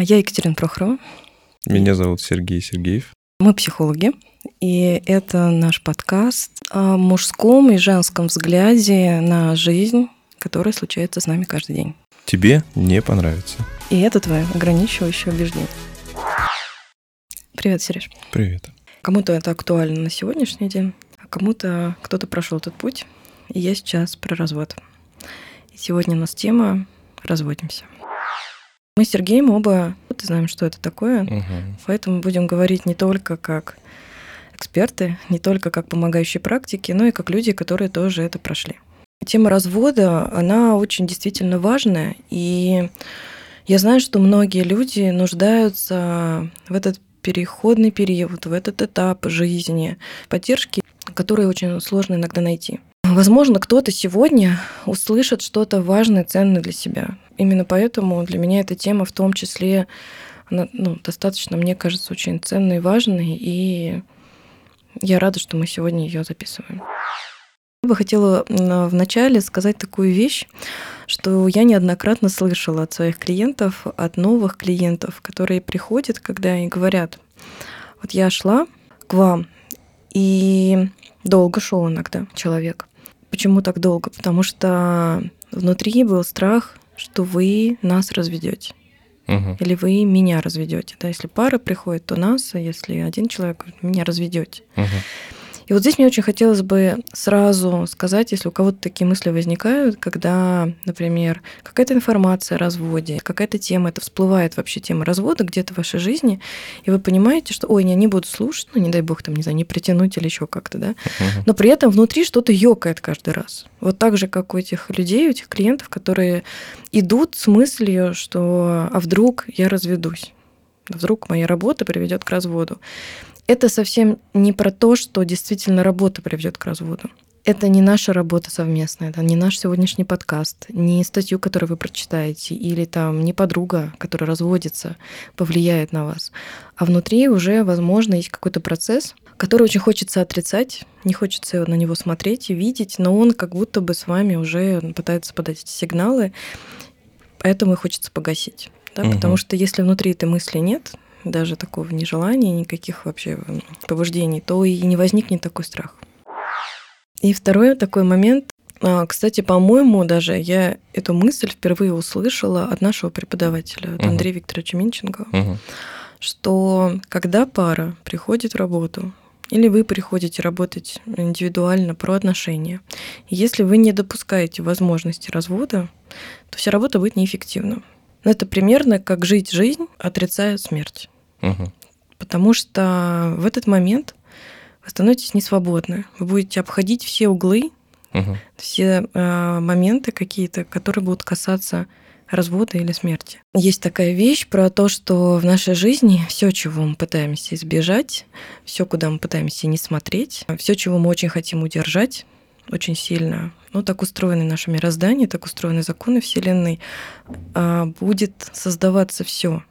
Я Екатерина Прохорова. Меня зовут Сергей Сергеев. Мы психологи, и это наш подкаст о мужском и женском взгляде на жизнь, которая случается с нами каждый день. Тебе не понравится. И это твое ограничивающее убеждение. Привет, Сереж. Привет. Кому-то это актуально на сегодняшний день, а кому-то кто-то прошел этот путь, и я сейчас про развод. И сегодня у нас тема «Разводимся». Мы с Сергеем оба знаем, что это такое, Угу. поэтому будем говорить не только как эксперты, не только как помогающие практики, но и как люди, которые тоже это прошли. Тема развода, она очень действительно важная, и я знаю, что многие люди нуждаются в этот переходный период, в этот этап жизни, поддержки, которые очень сложно иногда найти. Возможно, кто-то сегодня услышит что-то важное, ценное для себя. Именно поэтому для меня эта тема в том числе она, ну, достаточно, мне кажется, очень ценной и важной, и я рада, что мы сегодня ее записываем. Я бы хотела вначале сказать такую вещь, что я неоднократно слышала от своих клиентов, от новых клиентов, которые приходят, когда и говорят, вот я шла к вам, и долго шел иногда человек. Почему так долго? Потому что внутри был страх, что вы нас разведете. Угу. Или вы меня разведете. Да? Если пара приходит, то нас, а если один человек говорит, меня разведете. Угу. И вот здесь мне очень хотелось бы сразу сказать, если у кого-то такие мысли возникают, когда, например, какая-то информация о разводе, какая-то тема, это всплывает вообще тема развода где-то в вашей жизни, и вы понимаете, что, ой, я не буду слушать, ну, не дай бог, там, не знаю, не притянуть или еще как-то, да, но при этом внутри что-то ёкает каждый раз. Вот так же, как у этих людей, у этих клиентов, которые идут с мыслью, что а вдруг я разведусь, вдруг моя работа приведет к разводу. Это совсем не про то, что действительно работа приведет к разводу. Это не наша работа совместная, да, не наш сегодняшний подкаст, не статью, которую вы прочитаете, или там не подруга, которая разводится, повлияет на вас. А внутри уже, возможно, есть какой-то процесс, который очень хочется отрицать, не хочется на него смотреть и видеть, но он как будто бы с вами уже пытается подать эти сигналы, поэтому и хочется погасить. Да? Мгм. Потому что если внутри этой мысли нет, даже такого нежелания, никаких вообще побуждений, то и не возникнет такой страх. И второй такой момент, а, кстати, по-моему, даже я эту мысль впервые услышала от нашего преподавателя, от Мгм. Андрея Викторовича Минченко, Угу. что когда пара приходит в работу, или вы приходите работать индивидуально про отношения, если вы не допускаете возможности развода, то вся работа будет неэффективна. Но это примерно как жить жизнь, отрицая смерть. Угу. Потому что в этот момент вы становитесь несвободны. Вы будете обходить все углы, Угу. все э, моменты какие-то, которые будут касаться развода или смерти. Есть такая вещь про то, что в нашей жизни все, чего мы пытаемся избежать, все, куда мы пытаемся не смотреть, все, чего мы очень хотим удержать очень сильно, ну, так устроено наше мироздание, так устроены законы Вселенной, а, будет создаваться все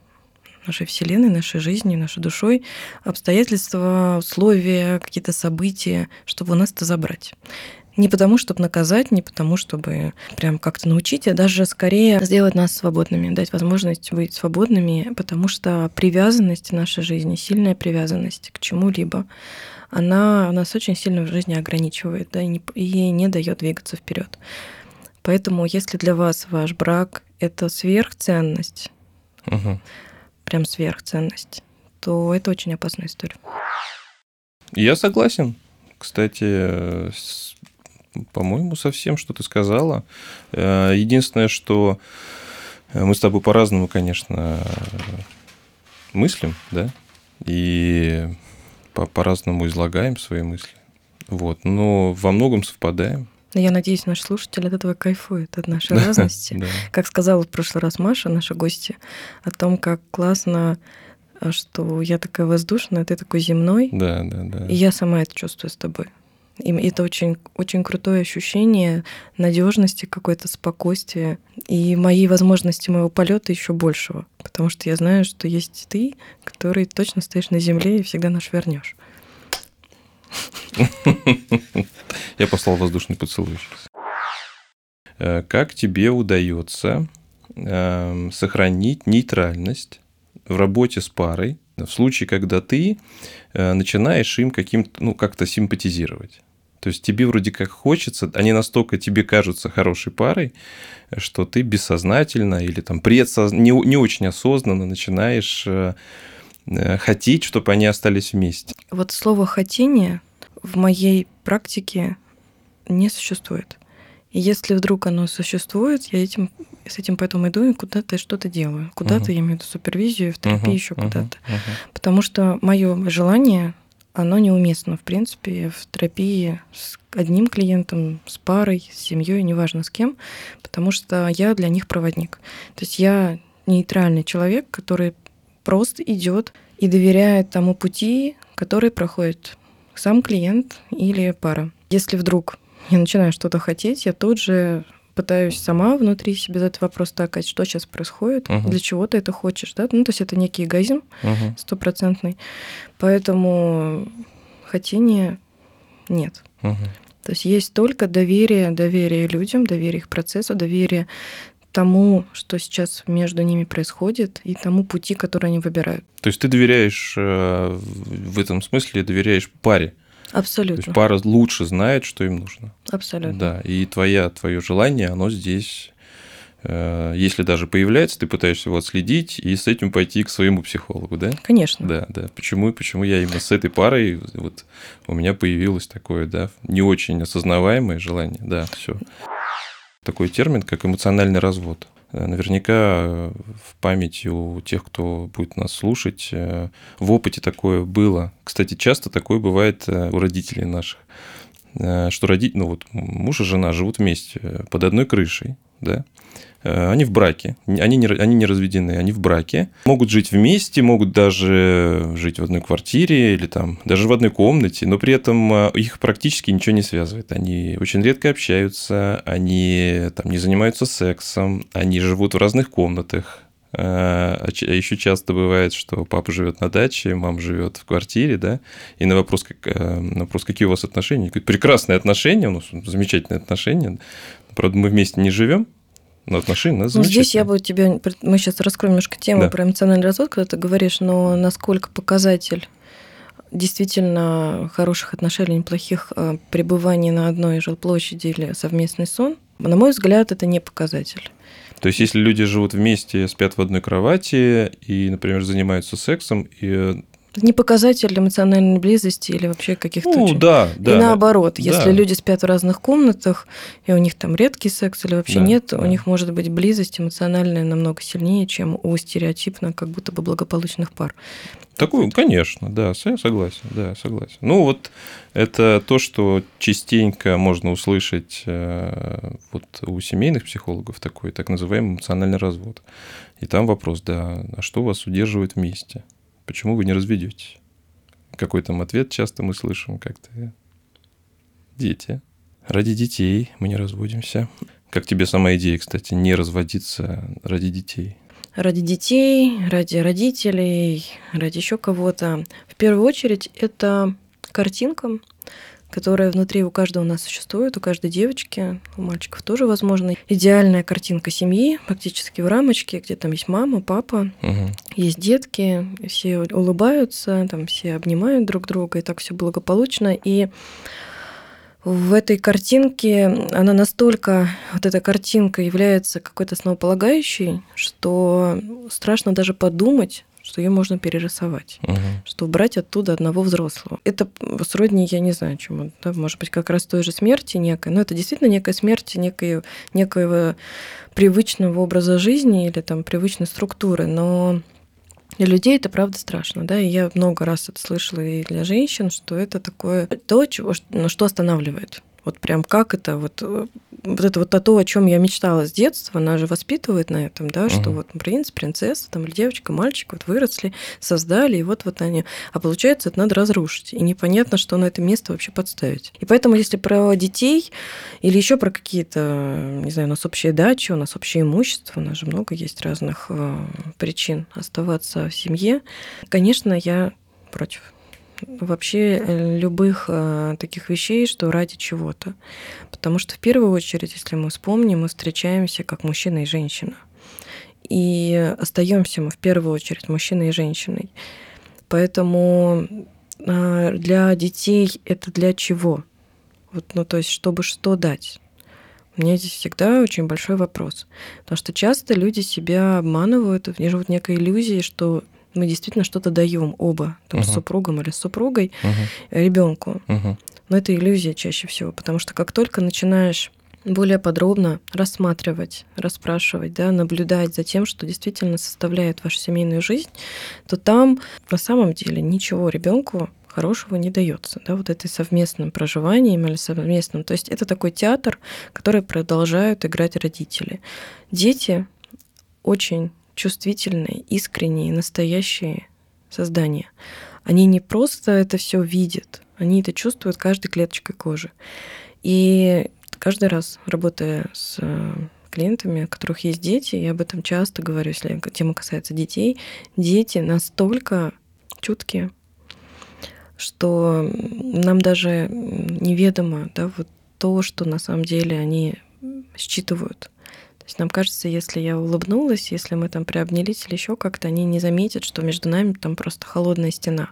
нашей Вселенной, нашей жизнью, нашей душой, обстоятельства, условия, какие-то события, чтобы у нас это забрать. Не потому, чтобы наказать, не потому, чтобы прям как-то научить, а даже скорее сделать нас свободными, дать возможность быть свободными, потому что привязанность в нашей жизни, сильная привязанность к чему-либо, она нас очень сильно в жизни ограничивает да, и, не, и не дает двигаться вперед. Поэтому, если для вас ваш брак это сверхценность, Угу. прям сверхценность, то это очень опасная история. Я согласен. Кстати, с- по-моему, со всем, что ты сказала. Э, Единственное, что мы с тобой по-разному, конечно, мыслим, да, и по- по-разному излагаем свои мысли. Вот, но во многом совпадаем. Но я надеюсь, наш слушатель от этого кайфует, от нашей разности. Да. Как сказала в прошлый раз Маша, наша гостья, о том, как классно, а, что я такая воздушная, ты такой земной, Да, да, да. и я сама это чувствую с тобой. И это очень, очень крутое ощущение надежности, какое-то спокойствие и мои возможности моего полета еще большего. Потому что я знаю, что есть ты, который точно стоишь на земле и всегда наш вернешь. Я послал воздушный поцелуй. Э, Как тебе удается эм, сохранить нейтральность в работе с парой, в случае, когда ты э, начинаешь им каким-то, ну, как-то симпатизировать. То есть тебе вроде как хочется, они настолько тебе кажутся хорошей парой, что ты бессознательно или там предсоз... не, не очень осознанно начинаешь э, э, хотеть, чтобы они остались вместе. Вот слово «хотение» в моей практике не существует. И если вдруг оно существует, я этим, с этим поэтому иду и куда-то что-то делаю. Куда-то, uh-huh. я имею в виду супервизию, в терапии uh-huh. еще куда-то. Uh-huh. Потому что мое желание оно неуместно, в принципе, в терапии с одним клиентом, с парой, с семьей, неважно с кем, потому что я для них проводник. То есть я нейтральный человек, который просто идет и доверяет тому пути, который проходит сам клиент или пара. Если вдруг я начинаю что-то хотеть, я тут же пытаюсь сама внутри себе задать вопрос так, а что сейчас происходит, угу. для чего ты это хочешь, да? Ну, то есть это некий эгоизм стопроцентный. Угу. Поэтому хотения нет. Угу. То есть есть только доверие, доверие людям, доверие их процессу, доверие тому, что сейчас между ними происходит, и тому пути, который они выбирают. То есть ты доверяешь э, в этом смысле, доверяешь паре? Абсолютно. То есть пара лучше знает, что им нужно. Абсолютно. Да, и твоя, твое желание, оно здесь, э, если даже появляется, ты пытаешься его отследить и с этим пойти к своему психологу, да? Конечно. Да, да. Почему, почему я именно с этой парой, вот у меня появилось такое, да, не очень осознаваемое желание, да, все. Такой термин, как эмоциональный развод. Э, наверняка э, в памяти у тех, кто будет нас слушать, э, в опыте такое было. Кстати, часто такое бывает у родителей наших, что родители, ну вот муж и жена живут вместе под одной крышей, да, они в браке, они не, они не разведены, они в браке, могут жить вместе, могут даже жить в одной квартире или там даже в одной комнате, но при этом э, их практически ничего не связывает. Они очень редко общаются, они там не занимаются сексом, они живут в разных комнатах, э, а еще часто бывает, что папа живет на даче, мама живет в квартире, да, и на вопрос, как, на вопрос какие у вас отношения, говорит, прекрасные отношения, у нас замечательные отношения, правда, мы вместе не живем, но отношения ну, здесь я бы тебе... Мы сейчас раскроем немножко тему да. про эмоциональный развод, когда ты говоришь, но насколько показатель действительно хороших отношений, неплохих э, пребываний на одной жилплощади или совместный сон, на мой взгляд, это не показатель. То есть, если люди живут вместе, спят в одной кровати и, например, занимаются сексом, и не показатель эмоциональной близости или вообще каких-то... Ну, да, да. И наоборот, да. если люди спят в разных комнатах, и у них там редкий секс или вообще да, нет, да. у них может быть близость эмоциональная намного сильнее, чем у стереотипно как будто бы благополучных пар. Такую, конечно, да, я согласен, да, согласен. Ну вот это то, что частенько можно услышать э, вот у семейных психологов такой так называемый эмоциональный развод. И там вопрос, да, а что вас удерживает вместе? Почему вы не разведетесь? Какой там ответ часто мы слышим как-то? Дети. Ради детей мы не разводимся. Как тебе сама идея, кстати, не разводиться ради детей? Ради детей, ради родителей, ради еще кого-то. В первую очередь это картинка, которая внутри у каждого у нас существует, у каждой девочки, у мальчиков тоже, возможно, идеальная картинка семьи, практически в рамочке, где там есть мама, папа, угу. есть детки, все улыбаются, там все обнимают друг друга, и так все благополучно. И в этой картинке, она настолько, вот эта картинка является какой-то основополагающей, что страшно даже подумать, что ее можно перерисовать, угу. что убрать оттуда одного взрослого. Это сродни, я не знаю, чему, да, может быть, как раз той же смерти некой, но это действительно некая смерть некой, некоего привычного образа жизни или там привычной структуры, но для людей это правда страшно, да, и я много раз это слышала и для женщин, что это такое то, чего, ну, что останавливает. Вот прям как это, вот, э, вот это вот то, о чем я мечтала с детства, она же воспитывает на этом, да, что вот принц, принцесса, там, или девочка, мальчик вот выросли, создали, и вот вот они. А получается, это надо разрушить. И непонятно, что на это место вообще подставить. И поэтому, если про детей или еще про какие-то, не знаю, у нас общие дачи, у нас общее имущество, у нас же много есть разных э, причин оставаться в семье, конечно, я против вообще э, любых э, таких вещей, что ради чего-то. Потому что в первую очередь, если мы вспомним, мы встречаемся как мужчина и женщина. И остаемся мы в первую очередь мужчиной и женщиной. Поэтому а, для детей это для чего? Вот, ну, то есть, чтобы что дать? Меня здесь всегда очень большой вопрос. Потому что часто люди себя обманывают, они живут некой иллюзии, что мы действительно что-то даем оба, там, uh-huh. с супругом или с супругой, uh-huh. ребенку. Uh-huh. Но это иллюзия чаще всего, потому что как только начинаешь более подробно рассматривать, расспрашивать, да, наблюдать за тем, что действительно составляет вашу семейную жизнь, то там на самом деле ничего ребенку хорошего не дается, да, вот этой совместным проживанием или совместным. То есть это такой театр, который продолжают играть родители. Дети очень чувствительные, искренние, настоящие создания. Они не просто это все видят, они это чувствуют каждой клеточкой кожи. И каждый раз, работая с э, клиентами, у которых есть дети, я об этом часто говорю, если тема касается детей, дети настолько чуткие, что нам даже неведомо да, вот то, что на самом деле они считывают. То есть нам кажется, если я улыбнулась, если мы там приобнялись или еще как-то, они не заметят, что между нами там просто холодная стена.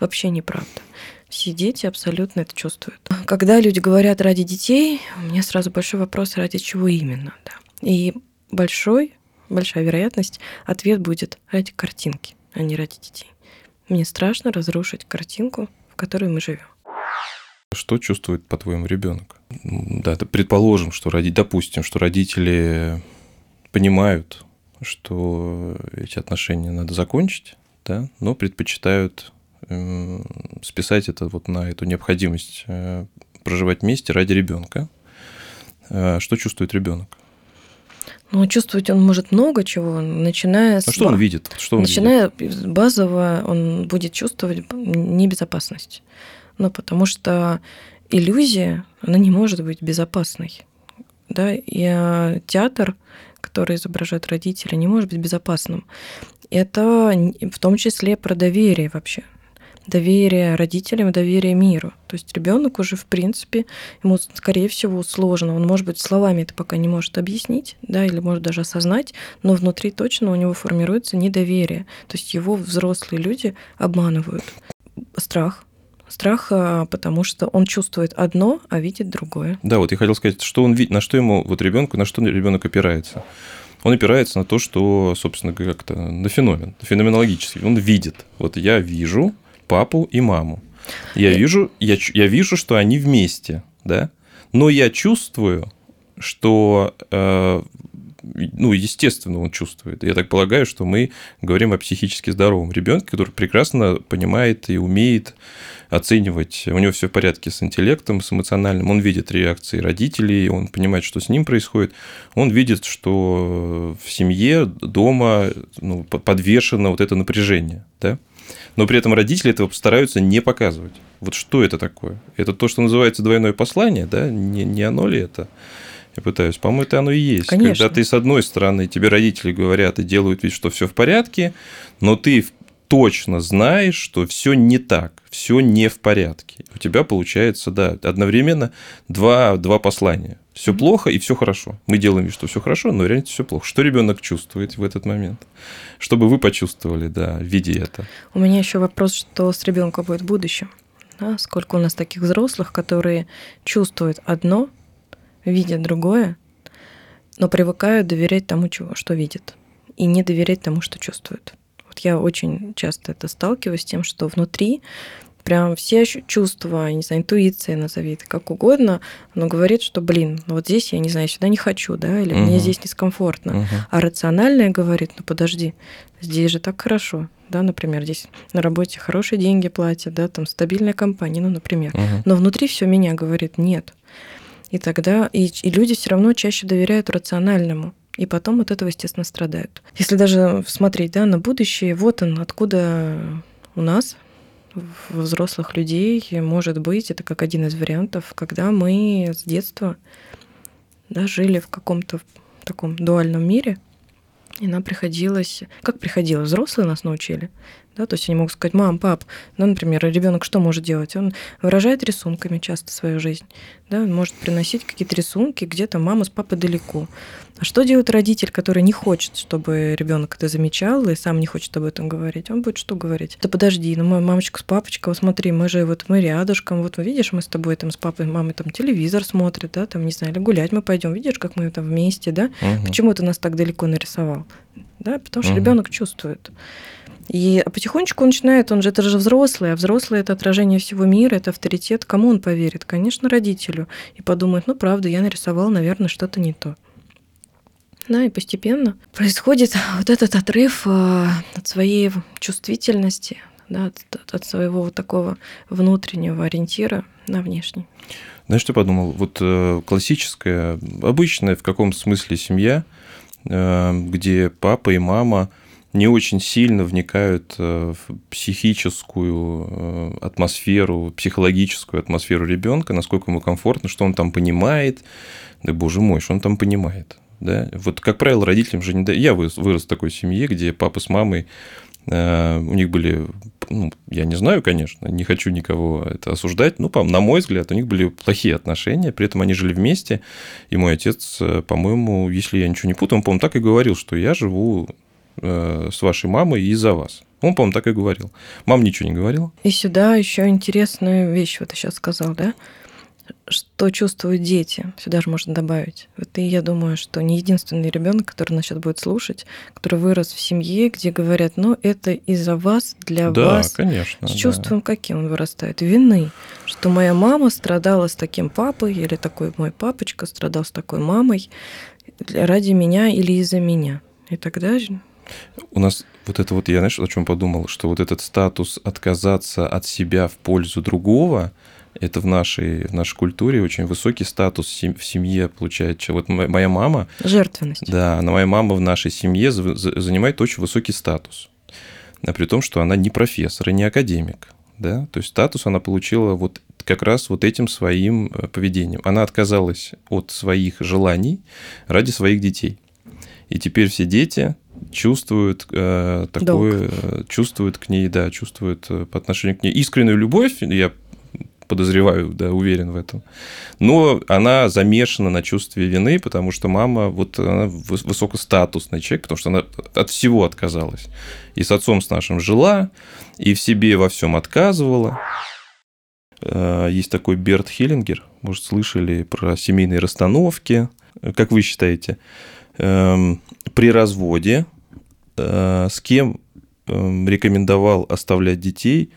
Вообще неправда. Все дети абсолютно это чувствуют. Когда люди говорят ради детей, у меня сразу большой вопрос, ради чего именно. Да. И большой, большая вероятность, ответ будет ради картинки, а не ради детей. Мне страшно разрушить картинку, в которой мы живем. Что чувствует, по-твоему, ребенок? Да, предположим, что роди, допустим, что родители понимают, что эти отношения надо закончить, да, но предпочитают э, списать это вот на эту необходимость э, проживать вместе ради ребенка. Э, что чувствует ребенок? Ну, чувствовать он может много чего, начиная с... А что он видит? Что он начиная видит? базово, он будет чувствовать небезопасность. Ну, потому что иллюзия, она не может быть безопасной. Да? И а, театр, который изображает родители, не может быть безопасным. Это в том числе про доверие вообще доверие родителям, доверие миру. То есть ребенок уже, в принципе, ему, скорее всего, сложно. Он, может быть, словами это пока не может объяснить, да, или может даже осознать, но внутри точно у него формируется недоверие. То есть его взрослые люди обманывают. Страх, Страх, потому что он чувствует одно, а видит другое. Да, вот я хотел сказать, что он видит, на что ему, вот ребенку, на что ребенок опирается. Он опирается на то, что, собственно, как-то на феномен, феноменологический. Он видит. Вот я вижу, папу и маму. Я вижу, я, я вижу, что они вместе, да, но я чувствую, что, э, ну, естественно, он чувствует. Я так полагаю, что мы говорим о психически здоровом ребенке, который прекрасно понимает и умеет оценивать. У него все в порядке с интеллектом, с эмоциональным. Он видит реакции родителей, он понимает, что с ним происходит. Он видит, что в семье, дома ну, подвешено вот это напряжение, да но при этом родители этого постараются не показывать. Вот что это такое? Это то, что называется двойное послание, да? Не, не оно ли это? Я пытаюсь. По-моему, это оно и есть. Конечно. Когда ты, с одной стороны, тебе родители говорят и делают вид, что все в порядке, но ты точно знаешь, что все не так, все не в порядке. У тебя получается, да, одновременно два, два послания. Все mm-hmm. плохо и все хорошо. Мы делаем вид, что все хорошо, но реально все плохо. Что ребенок чувствует в этот момент? Чтобы вы почувствовали, да, в виде это. У меня еще вопрос, что с ребенком будет в будущем. Да? Сколько у нас таких взрослых, которые чувствуют одно, видят другое, но привыкают доверять тому, чего, что видят, и не доверять тому, что чувствуют я очень часто это сталкиваюсь с тем, что внутри прям все чувства, не знаю, интуиция назови это как угодно, но говорит, что, блин, ну вот здесь я, не знаю, сюда не хочу, да, или угу. мне здесь дискомфортно. Угу. А рациональное говорит, ну подожди, здесь же так хорошо, да, например, здесь на работе хорошие деньги платят, да, там стабильная компания, ну, например. Угу. Но внутри все меня говорит, нет. И тогда и, и люди все равно чаще доверяют рациональному и потом от этого, естественно, страдают. Если даже смотреть да, на будущее, вот он, откуда у нас, взрослых людей, может быть, это как один из вариантов, когда мы с детства да, жили в каком-то таком дуальном мире, И нам приходилось, как приходилось, взрослые нас научили, да, то есть они могут сказать, мам, пап, ну, например, ребенок что может делать? Он выражает рисунками часто свою жизнь, да, он может приносить какие-то рисунки, где-то мама с папой далеко. А что делает родитель, который не хочет, чтобы ребенок это замечал и сам не хочет об этом говорить? Он будет что говорить? Да подожди, ну мой мамочка с папочкой, вот смотри, мы же вот мы рядышком, вот видишь, мы с тобой там с папой, мамой там телевизор смотрят, да, там не знаю, или гулять мы пойдем, видишь, как мы там вместе, да? Угу. Почему ты нас так далеко нарисовал? Да, потому что угу. ребенок чувствует. И потихонечку он начинает, он же это же взрослый, а взрослый это отражение всего мира, это авторитет. Кому он поверит? Конечно, родителю. И подумает, ну правда, я нарисовал, наверное, что-то не то. Да, и постепенно происходит вот этот отрыв а, от своей чувствительности, да, от, от своего вот такого внутреннего ориентира на внешний. Знаешь, что подумал? Вот э, классическая, обычная в каком смысле семья, э, где папа и мама – не очень сильно вникают э, в психическую э, атмосферу, психологическую атмосферу ребенка, насколько ему комфортно, что он там понимает. Да боже мой, что он там понимает. Да? Вот, как правило, родителям же не да. Я вырос, в такой семье, где папа с мамой э, у них были, ну, я не знаю, конечно, не хочу никого это осуждать, но, на мой взгляд, у них были плохие отношения, при этом они жили вместе, и мой отец, по-моему, если я ничего не путаю, он, по-моему, так и говорил, что я живу Э, с вашей мамой из-за вас. Он, по-моему, так и говорил. Мам ничего не говорила. И сюда еще интересную вещь вот ты сейчас сказал, да? Что чувствуют дети? Сюда же можно добавить. Вот и я думаю, что не единственный ребенок, который нас сейчас будет слушать, который вырос в семье, где говорят, ну, это из-за вас, для да, вас. конечно. С чувством, да. каким он вырастает? Вины. Что моя мама страдала с таким папой, или такой мой папочка страдал с такой мамой ради меня или из-за меня. И тогда у нас вот это вот, я, знаешь, о чем подумал, что вот этот статус отказаться от себя в пользу другого, это в нашей, в нашей культуре очень высокий статус в семье получает. Вот моя мама... Жертвенность. Да, но моя мама в нашей семье занимает очень высокий статус. А при том, что она не профессор и не академик. Да? То есть статус она получила вот как раз вот этим своим э, поведением. Она отказалась от своих желаний ради своих детей. И теперь все дети чувствуют э, такое, Долг. чувствуют к ней, да, чувствуют э, по отношению к ней искреннюю любовь, я подозреваю, да, уверен в этом. Но она замешана на чувстве вины, потому что мама вот она высокостатусный человек, потому что она от всего отказалась. И с отцом с нашим жила, и в себе во всем отказывала. Э, есть такой Берт Хиллингер, может, слышали про семейные расстановки. Как вы считаете, при разводе э, с кем эм, рекомендовал оставлять детей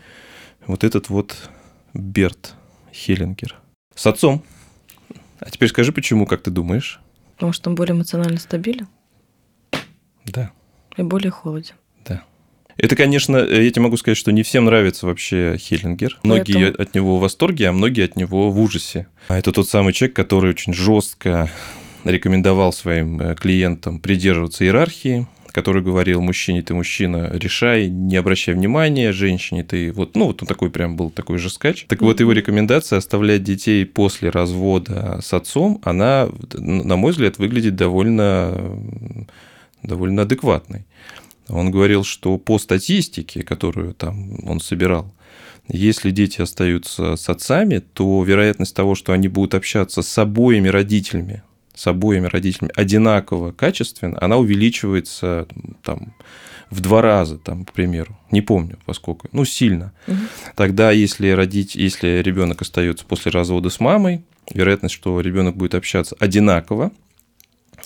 вот этот вот Берт Хеллингер? С отцом. А теперь скажи, почему, как ты думаешь? Потому что он более эмоционально стабилен. Да. И более холоден. Да. Это, конечно, я тебе могу сказать, что не всем нравится вообще Хеллингер. Многие Поэтому... от него в восторге, а многие от него в ужасе. А это тот самый человек, который очень жестко рекомендовал своим э, клиентам придерживаться иерархии, который говорил, мужчине ты мужчина, решай, не обращай внимания, женщине ты вот, ну вот он такой прям был такой же скач. Так вот его рекомендация оставлять детей после развода с отцом, она, на мой взгляд, выглядит довольно, довольно адекватной. Он говорил, что по статистике, которую там он собирал, если дети остаются с отцами, то вероятность того, что они будут общаться с обоими родителями с обоими родителями одинаково качественно, она увеличивается там, в два раза, там, к примеру. Не помню, поскольку. Ну, сильно. Угу. Тогда, если, родить, если ребенок остается после развода с мамой, вероятность, что ребенок будет общаться одинаково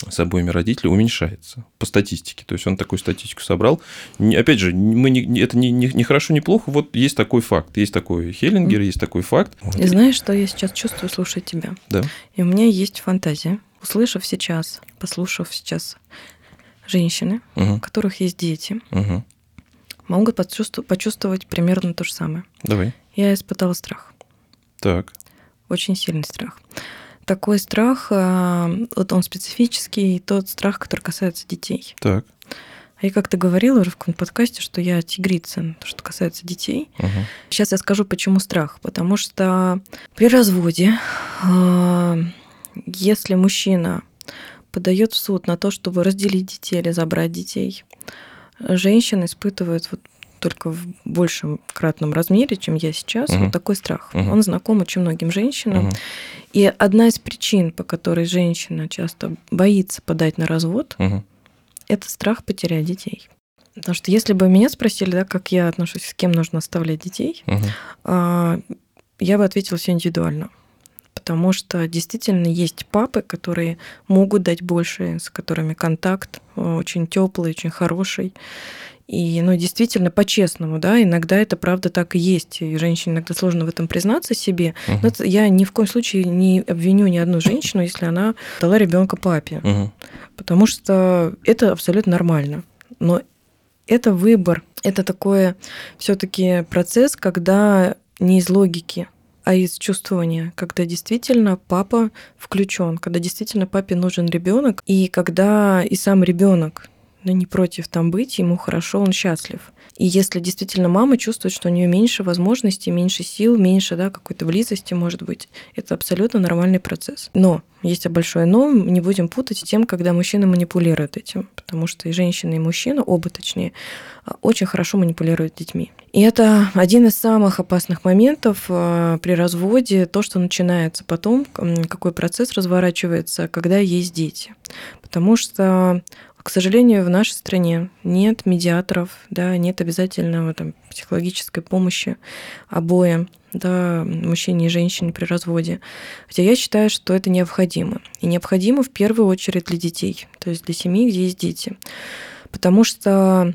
с обоими родителями уменьшается по статистике. То есть он такую статистику собрал. Опять же, мы не, это не, не, не хорошо, не плохо. Вот есть такой факт. Есть такой Хеллингер, mm. есть такой факт. И знаешь, что я сейчас чувствую, слушая тебя? Да. И у меня есть фантазия услышав сейчас, послушав сейчас женщины, угу. у которых есть дети, угу. могут почувствовать, почувствовать примерно то же самое. Давай. Я испытала страх. Так. Очень сильный страх. Такой страх, а, вот он специфический, тот страх, который касается детей. Так. А я как-то говорила уже в каком-то подкасте, что я тигрица, что касается детей. Угу. Сейчас я скажу, почему страх. Потому что при разводе а, если мужчина подает в суд на то, чтобы разделить детей или забрать детей, женщина испытывает вот только в большем кратном размере, чем я сейчас, угу. вот такой страх. Угу. Он знаком очень многим женщинам. Угу. И одна из причин, по которой женщина часто боится подать на развод, угу. это страх потерять детей. Потому что если бы меня спросили, да, как я отношусь, с кем нужно оставлять детей, угу. я бы ответила все индивидуально потому что действительно есть папы, которые могут дать больше, с которыми контакт э, очень теплый, очень хороший. И, ну, действительно, по-честному, да, иногда это правда так и есть. И женщине иногда сложно в этом признаться себе. Uh-huh. Но я ни в коем случае не обвиню ни одну женщину, если она дала ребенка папе. Uh-huh. Потому что это абсолютно нормально. Но это выбор, это такое все-таки процесс, когда не из логики, а из чувствования, когда действительно папа включен, когда действительно папе нужен ребенок, и когда и сам ребенок ну, не против там быть, ему хорошо, он счастлив. И если действительно мама чувствует, что у нее меньше возможностей, меньше сил, меньше да, какой-то близости, может быть, это абсолютно нормальный процесс. Но есть большое но, не будем путать тем, когда мужчина манипулирует этим, потому что и женщина, и мужчина, оба точнее, очень хорошо манипулируют детьми. И это один из самых опасных моментов а, при разводе, то, что начинается потом, какой процесс разворачивается, когда есть дети. Потому что к сожалению, в нашей стране нет медиаторов, да, нет обязательного там, психологической помощи обоим, да, мужчине и женщине при разводе. Хотя я считаю, что это необходимо. И необходимо в первую очередь для детей, то есть для семьи, где есть дети. Потому что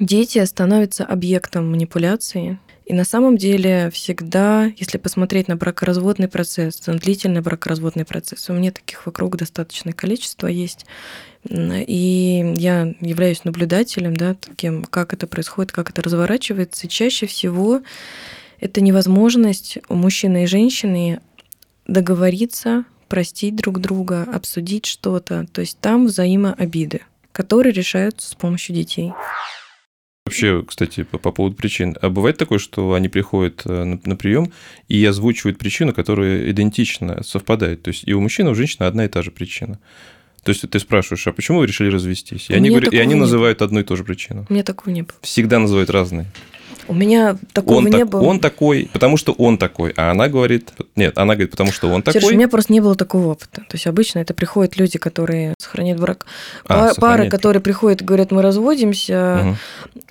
дети становятся объектом манипуляции, и на самом деле всегда, если посмотреть на бракоразводный процесс, на длительный бракоразводный процесс, у меня таких вокруг достаточное количество есть, и я являюсь наблюдателем, да, таким, как это происходит, как это разворачивается. Чаще всего это невозможность у мужчины и женщины договориться, простить друг друга, обсудить что-то. То есть там взаимообиды, которые решаются с помощью детей. Вообще, кстати, по, по поводу причин. А бывает такое, что они приходят э, на, на прием и озвучивают причину, которая идентично совпадает. То есть и у мужчины, и у женщины одна и та же причина. То есть ты спрашиваешь, а почему вы решили развестись? И они, говорят, и они называют одну и ту же причину. У меня такого не было. Всегда называют разные. У меня такого он не так, было. Он такой, потому что он такой, а она говорит... Нет, она говорит, потому что он такой. Серж, у меня просто не было такого опыта. То есть обычно это приходят люди, которые сохраняют брак. А, Пары, которые приходят и говорят, мы разводимся, угу.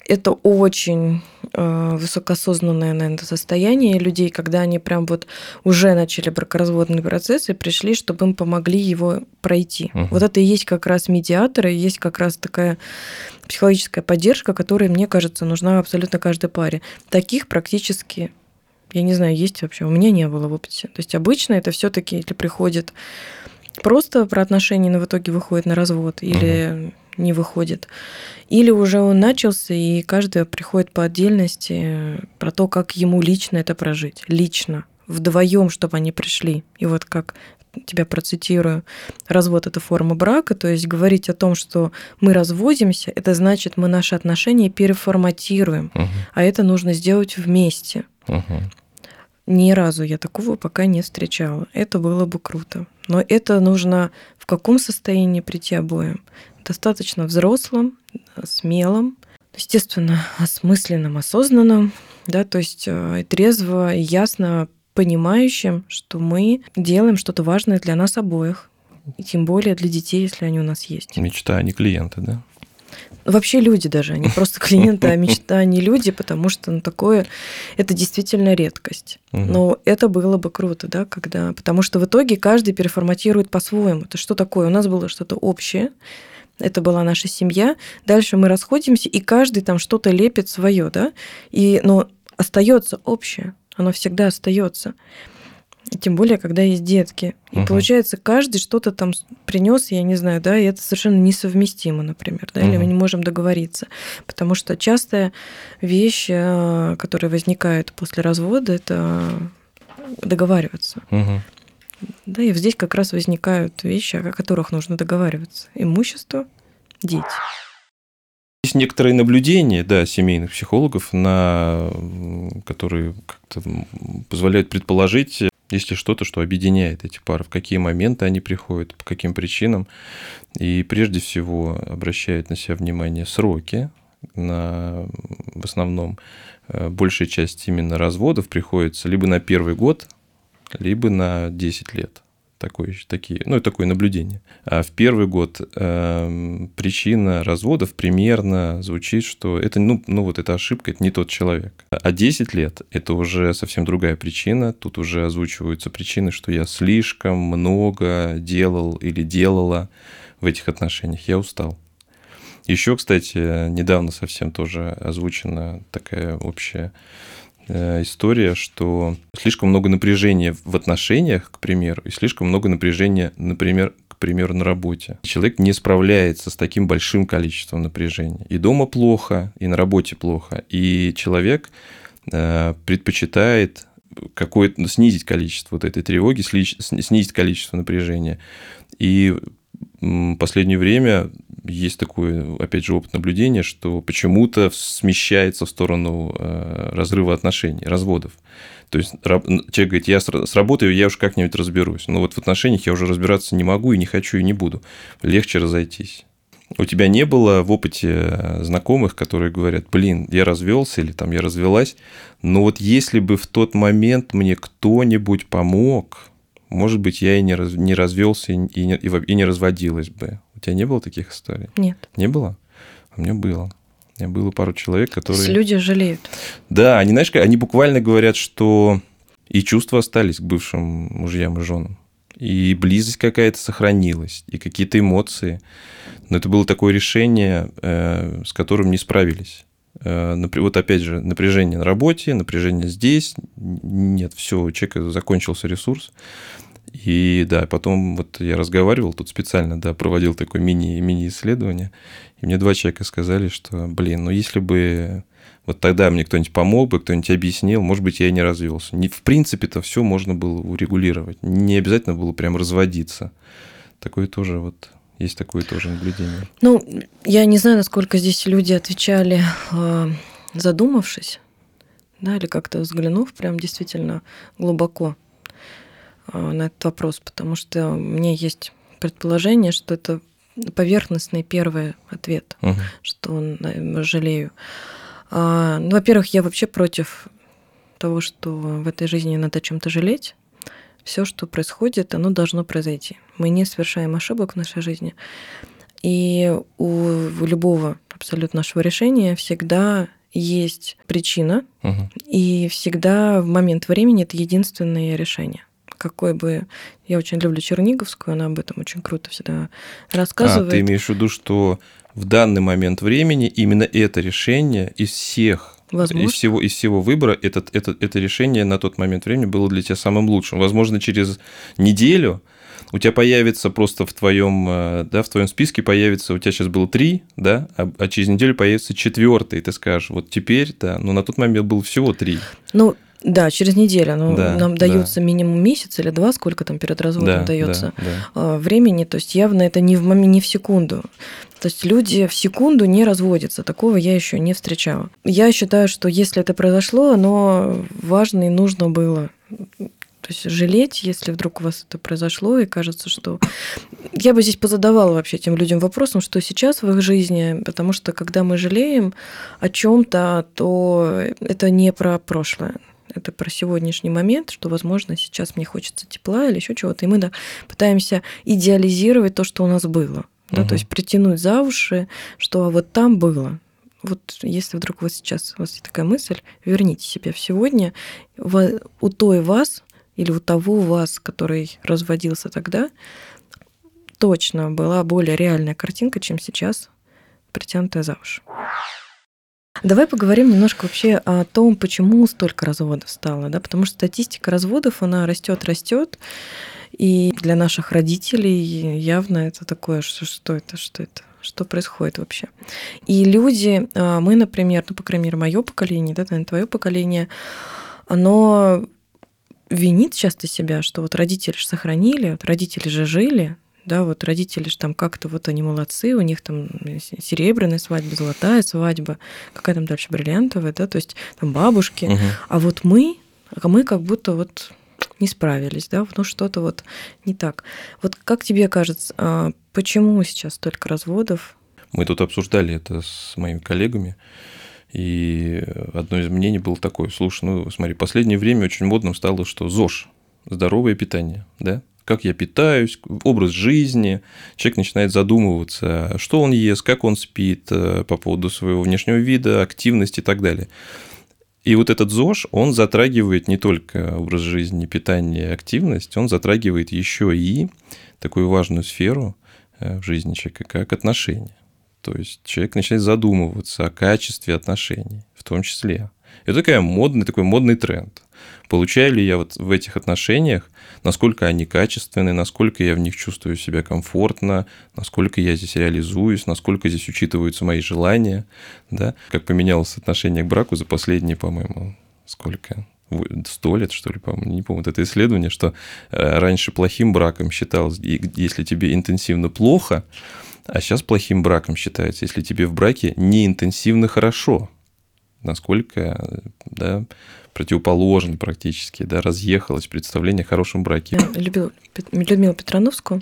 это очень э, высокоосознанное, наверное, состояние людей, когда они прям вот уже начали бракоразводный процесс и пришли, чтобы им помогли его пройти. Угу. Вот это и есть как раз медиаторы, есть как раз такая психологическая поддержка, которая, мне кажется, нужна абсолютно каждой паре. Таких практически, я не знаю, есть вообще, у меня не было в опыте. То есть обычно это все таки если приходит просто про отношения, но в итоге выходит на развод, или угу. Не выходит. Или уже он начался, и каждый приходит по отдельности про то, как ему лично это прожить. Лично вдвоем, чтобы они пришли. И вот как тебя процитирую, развод – это форма брака, то есть говорить о том, что мы разводимся, это значит, мы наши отношения переформатируем, угу. а это нужно сделать вместе. Угу. Ни разу я такого пока не встречала. Это было бы круто. Но это нужно в каком состоянии прийти обоим? Достаточно взрослым, смелым, естественно, осмысленным, осознанным, да, то есть э, трезво и ясно понимающим, что мы делаем что-то важное для нас обоих, и тем более для детей, если они у нас есть. Мечта, а не клиенты, да? Вообще люди даже, они просто клиенты, а мечта не люди, потому что ну, такое, это действительно редкость. Но это было бы круто, да, когда, потому что в итоге каждый переформатирует по-своему. Это что такое? У нас было что-то общее, это была наша семья. Дальше мы расходимся, и каждый там что-то лепит свое, да, и, но остается общее оно всегда остается. Тем более, когда есть детки. И угу. получается, каждый что-то там принес, я не знаю, да, и это совершенно несовместимо, например, да, угу. или мы не можем договориться. Потому что частая вещь, э, которая возникает после развода, это договариваться. Угу. Да, и здесь как раз возникают вещи, о которых нужно договариваться. Имущество, дети. Есть некоторые наблюдения, да, семейных психологов, на, которые как-то позволяют предположить, Есть ли что-то, что объединяет эти пары, в какие моменты они приходят, по каким причинам. И прежде всего обращают на себя внимание сроки, на, в основном э, большая часть именно разводов приходится либо на первый год, либо на 10 лет такое, такие, ну, такое наблюдение. А в первый год э, причина разводов примерно звучит, что это, ну, ну, вот эта ошибка, это не тот человек. А 10 лет – это уже совсем другая причина. Тут уже озвучиваются причины, что я слишком много делал или делала в этих отношениях. Я устал. Еще, кстати, недавно совсем тоже озвучена такая общая история, что слишком много напряжения в отношениях, к примеру, и слишком много напряжения, например, к примеру, на работе. Человек не справляется с таким большим количеством напряжения. И дома плохо, и на работе плохо. И человек э, предпочитает какое-то ну, снизить количество вот этой тревоги, снизить количество напряжения. И последнее время есть такое, опять же, опыт наблюдения, что почему-то смещается в сторону э, разрыва отношений, разводов. То есть человек говорит, я сработаю, я уж как-нибудь разберусь. Но вот в отношениях я уже разбираться не могу и не хочу и не буду. Легче разойтись. У тебя не было в опыте э, знакомых, которые говорят, блин, я развелся или там я развелась, но вот если бы в тот момент мне кто-нибудь помог, может быть, я и не, раз, не развелся и не, и не разводилась бы. У тебя не было таких историй? Нет. Не было? А мне было. У меня было пару человек, которые... люди жалеют. Да, они, знаешь, они буквально говорят, что и чувства остались к бывшим мужьям и женам, и близость какая-то сохранилась, и какие-то эмоции. Но это было такое решение, э, с которым не справились. Э, вот опять же, напряжение на работе, напряжение здесь. Нет, все, у человека закончился ресурс. И да, потом вот я разговаривал, тут специально, да, проводил такое мини, мини-исследование, и мне два человека сказали, что, блин, ну если бы вот тогда мне кто-нибудь помог бы, кто-нибудь объяснил, может быть, я и не развелся. Не, в принципе-то все можно было урегулировать. Не обязательно было прям разводиться. Такое тоже вот есть такое тоже наблюдение. Ну, я не знаю, насколько здесь люди отвечали, а, задумавшись, да, или как-то взглянув прям действительно глубоко а, на этот вопрос, потому что меня есть предположение, что это поверхностный первый ответ, угу. что он жалею. А, ну, во-первых, я вообще против того, что в этой жизни надо чем-то жалеть все, что происходит, оно должно произойти. Мы не совершаем ошибок в нашей жизни. И у любого абсолютно нашего решения всегда есть причина, угу. и всегда в момент времени это единственное решение. Какой бы... Я очень люблю Черниговскую, она об этом очень круто всегда рассказывает. А, ты имеешь в виду, что в данный момент времени именно это решение из всех Возможно. Из всего, из всего выбора этот, этот, это решение на тот момент времени было для тебя самым лучшим. Возможно, через неделю у тебя появится просто в твоем, э, да, в твоем списке появится, у тебя сейчас было три, да, а, а через неделю появится четвертый, и ты скажешь, вот теперь, да, но на тот момент было всего три. Ну, да, через неделю. Но да, нам дается да. минимум месяц или два, сколько там перед разводом да, дается да, да. времени. То есть явно это не в момент, не в секунду. То есть люди в секунду не разводятся. Такого я еще не встречала. Я считаю, что если это произошло, оно важно и нужно было. То есть жалеть, если вдруг у вас это произошло, и кажется, что... Я бы здесь позадавала вообще этим людям вопросом, что сейчас в их жизни, потому что когда мы жалеем о чем-то, то это не про прошлое это про сегодняшний момент, что, возможно, сейчас мне хочется тепла или еще чего-то, и мы да, пытаемся идеализировать то, что у нас было. Да, угу. То есть притянуть за уши, что вот там было. Вот если вдруг вот сейчас у вас есть такая мысль, верните себя в сегодня, у той вас или у того вас, который разводился тогда, точно была более реальная картинка, чем сейчас притянутая за уши. Давай поговорим немножко вообще о том, почему столько разводов стало, да, потому что статистика разводов, она растет, растет, и для наших родителей явно это такое, что, что это, что это, что происходит вообще. И люди, а, мы, например, ну, по крайней мере, мое поколение, да, наверное, твое поколение, оно винит часто себя, что вот родители же сохранили, вот родители же жили, да, вот родители же там как-то вот они молодцы, у них там серебряная свадьба, золотая свадьба, какая там дальше бриллиантовая, да, то есть там бабушки, угу. а вот мы, а мы как будто вот не справились, да, ну что-то вот не так. Вот как тебе кажется, а, почему сейчас столько разводов? Мы тут обсуждали это с моими коллегами, и одно из мнений было такое, слушай, ну смотри, в последнее время очень модным стало, что ЗОЖ, здоровое питание, да, как я питаюсь, образ жизни. Человек начинает задумываться, что он ест, как он спит э, по поводу своего внешнего вида, активности и так далее. И вот этот ЗОЖ, он затрагивает не только образ жизни, питание, активность, он затрагивает еще и такую важную сферу э, в жизни человека, как отношения. То есть человек начинает задумываться о качестве отношений, в том числе. Это такой модный, такой модный тренд. Получаю ли я вот в этих отношениях, насколько они качественны, насколько я в них чувствую себя комфортно, насколько я здесь реализуюсь, насколько здесь учитываются мои желания, да, как поменялось отношение к браку за последние, по-моему, сколько, сто лет, что ли, по-моему, не помню, вот это исследование, что э, раньше плохим браком считалось, если тебе интенсивно плохо, а сейчас плохим браком считается, если тебе в браке не интенсивно хорошо, насколько да, противоположно практически, да, разъехалось представление о хорошем браке. Я любила Людмилу Петрановскую.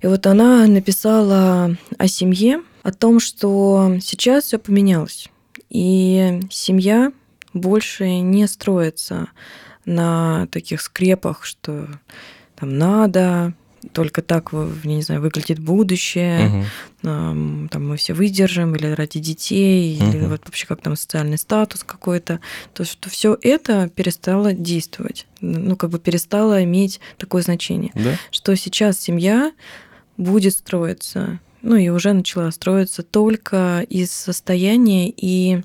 И вот она написала о семье, о том, что сейчас все поменялось. И семья больше не строится на таких скрепах, что там надо, только так, не знаю, выглядит будущее, угу. там мы все выдержим, или ради детей, угу. или вот вообще как там социальный статус какой-то, то что все это перестало действовать, ну как бы перестало иметь такое значение, да? что сейчас семья будет строиться, ну и уже начала строиться только из состояния и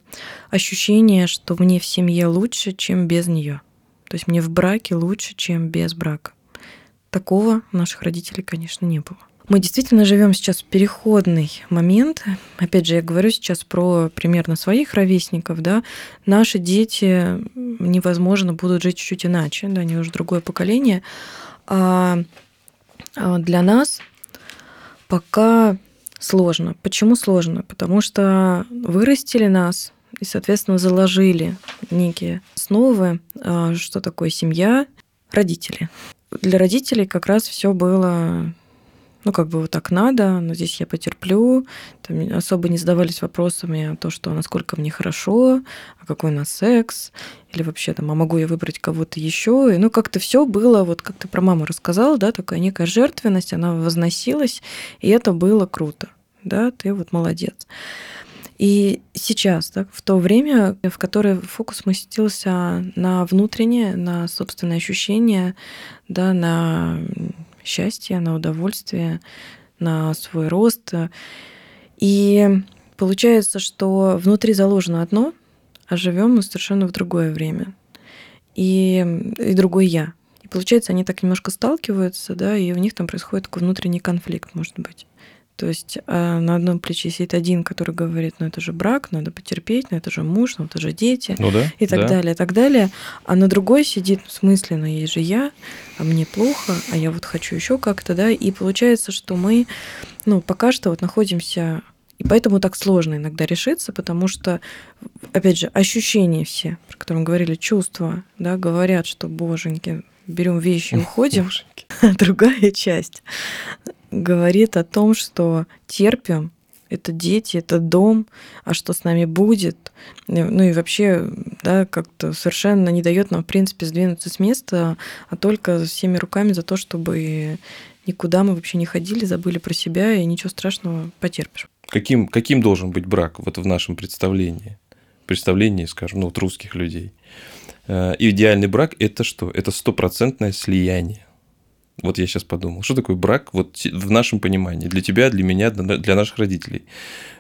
ощущения, что мне в семье лучше, чем без нее. То есть мне в браке лучше, чем без брака. Такого у наших родителей, конечно, не было. Мы действительно живем сейчас в переходный момент. Опять же, я говорю сейчас про примерно своих ровесников, да. Наши дети, невозможно, будут жить чуть-чуть иначе, да, они уже другое поколение. А, а для нас пока сложно. Почему сложно? Потому что вырастили нас и, соответственно, заложили некие основы, а, что такое семья, родители для родителей как раз все было ну, как бы вот так надо, но здесь я потерплю. Там особо не задавались вопросами о том, что насколько мне хорошо, а какой у нас секс, или вообще там, а могу я выбрать кого-то еще. И, ну, как-то все было, вот как ты про маму рассказала, да, такая некая жертвенность, она возносилась, и это было круто, да, ты вот молодец. И сейчас, да, в то время, в которое фокус сместился на внутреннее, на собственное ощущение, да, на счастье, на удовольствие, на свой рост. И получается, что внутри заложено одно, а живем мы совершенно в другое время. И, и другой я. И получается, они так немножко сталкиваются, да, и у них там происходит такой внутренний конфликт, может быть. То есть а на одном плече сидит один, который говорит, ну это же брак, надо потерпеть, ну это же муж, ну это же дети, ну, да, и так да. далее, и так далее. А на другой сидит, в смысле, ну есть же я, а мне плохо, а я вот хочу еще как-то, да, и получается, что мы, ну пока что вот находимся и поэтому так сложно иногда решиться, потому что, опять же, ощущения все, про которые мы говорили, чувства, да, говорят, что, боженьки, берем вещи и уходим. Другая часть говорит о том, что терпим, это дети, это дом, а что с нами будет, ну и вообще, да, как-то совершенно не дает нам, в принципе, сдвинуться с места, а только всеми руками за то, чтобы никуда мы вообще не ходили, забыли про себя, и ничего страшного потерпишь. Каким, каким должен быть брак вот в нашем представлении? Представлении, скажем, ну, вот русских людей. Э, идеальный брак – это что? Это стопроцентное слияние. Вот я сейчас подумал, что такое брак вот в нашем понимании, для тебя, для меня, для наших родителей.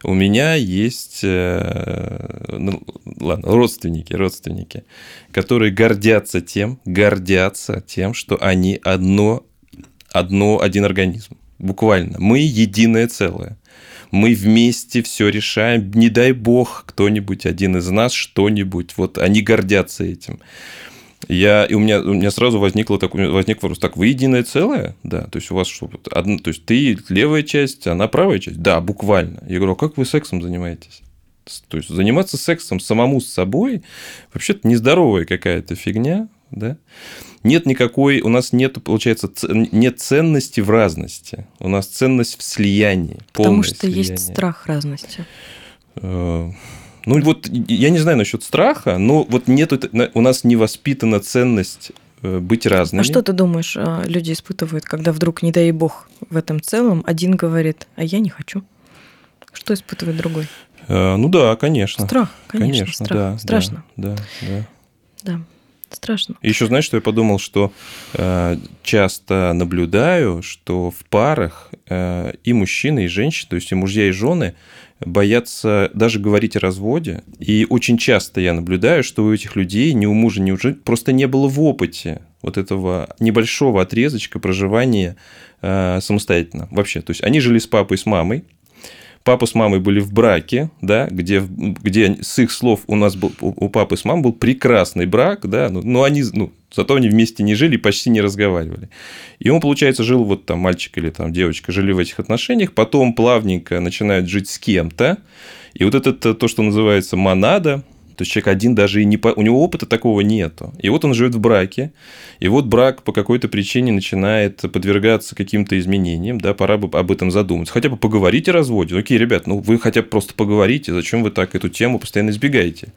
У меня есть, э, ну, ладно, родственники, родственники, которые гордятся тем, гордятся тем, что они одно, одно, один организм. Буквально. Мы единое целое. Мы вместе все решаем. Не дай бог кто-нибудь, один из нас, что-нибудь. Вот они гордятся этим. Я, и у меня, у меня сразу возникло такой, возник вопрос, так, вы единое целое? Да, то есть у вас что, одно, то есть ты левая часть, она правая часть? Да, буквально. Я говорю, а как вы сексом занимаетесь? То есть заниматься сексом самому с собой вообще-то нездоровая какая-то фигня, да? Нет никакой, у нас нет, получается, нет ценности в разности. У нас ценность в слиянии. Потому что слияние. есть страх разности. Ну вот я не знаю насчет страха, но вот нет, у нас не воспитана ценность э, быть разными. А что ты думаешь, а, люди испытывают, когда вдруг, не дай бог, в этом целом один говорит, а я не хочу? Что испытывает другой? Э, ну да, конечно. Страх, конечно, конечно страх. Да, Страшно. Да, да. Да, страшно. И еще знаешь, что я подумал, что э, часто наблюдаю, что в парах э, и мужчины, и женщины, то есть и мужья, и жены боятся даже говорить о разводе. И очень часто я наблюдаю, что у этих людей ни у мужа, ни у жены просто не было в опыте вот этого небольшого отрезочка проживания э, самостоятельно вообще. То есть они жили с папой, с мамой, папа с мамой были в браке, да, где, где с их слов у нас был, у папы с мамой был прекрасный брак, да, но, но они, ну, зато они вместе не жили и почти не разговаривали. И он, получается, жил, вот там мальчик или там девочка жили в этих отношениях, потом плавненько начинают жить с кем-то, и вот это то, что называется монада, то есть человек один даже и не... По... У него опыта такого нету. И вот он живет в браке, и вот брак по какой-то причине начинает подвергаться каким-то изменениям, да, пора бы об этом задуматься. Хотя бы поговорить о разводе. Окей, ребят, ну вы хотя бы просто поговорите, зачем вы так эту тему постоянно избегаете?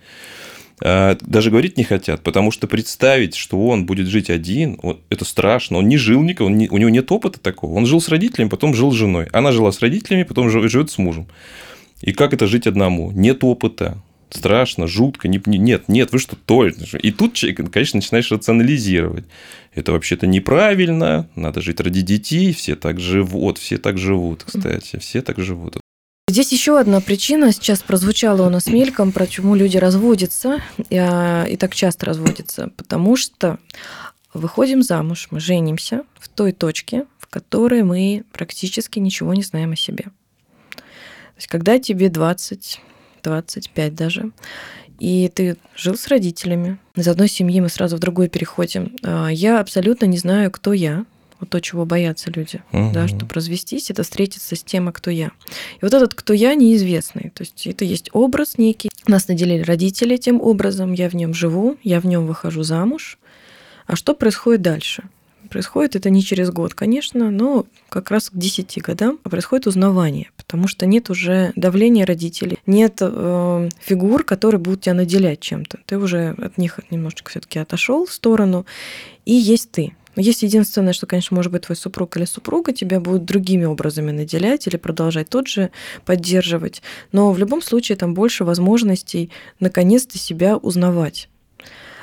А, даже говорить не хотят, потому что представить, что он будет жить один, это страшно. Он не жил никого, у него нет опыта такого. Он жил с родителями, потом жил с женой. Она жила с родителями, потом живет с мужем. И как это жить одному? Нет опыта страшно, жутко, не, нет, нет, вы что, точно. И тут, конечно, начинаешь рационализировать. Это вообще-то неправильно, надо жить ради детей, все так живут, все так живут, кстати, все так живут. Здесь еще одна причина сейчас прозвучала у нас мельком, почему люди разводятся и, а, и так часто разводятся. Потому что выходим замуж, мы женимся в той точке, в которой мы практически ничего не знаем о себе. То есть, когда тебе 20, 25 даже. И ты жил с родителями. Из одной семьи мы сразу в другую переходим. А, я абсолютно не знаю, кто я. Вот то, чего боятся люди, угу. да, чтобы развестись, это встретиться с тем, а кто я. И вот этот кто я неизвестный. То есть это есть образ некий. Нас наделили родители тем образом, я в нем живу, я в нем выхожу замуж. А что происходит дальше? Происходит это не через год, конечно, но как раз к 10 годам происходит узнавание, потому что нет уже давления родителей, нет э, фигур, которые будут тебя наделять чем-то. Ты уже от них немножечко все-таки отошел в сторону, и есть ты. Есть единственное, что, конечно, может быть, твой супруг или супруга тебя будут другими образами наделять или продолжать тот же поддерживать. Но в любом случае там больше возможностей наконец-то себя узнавать.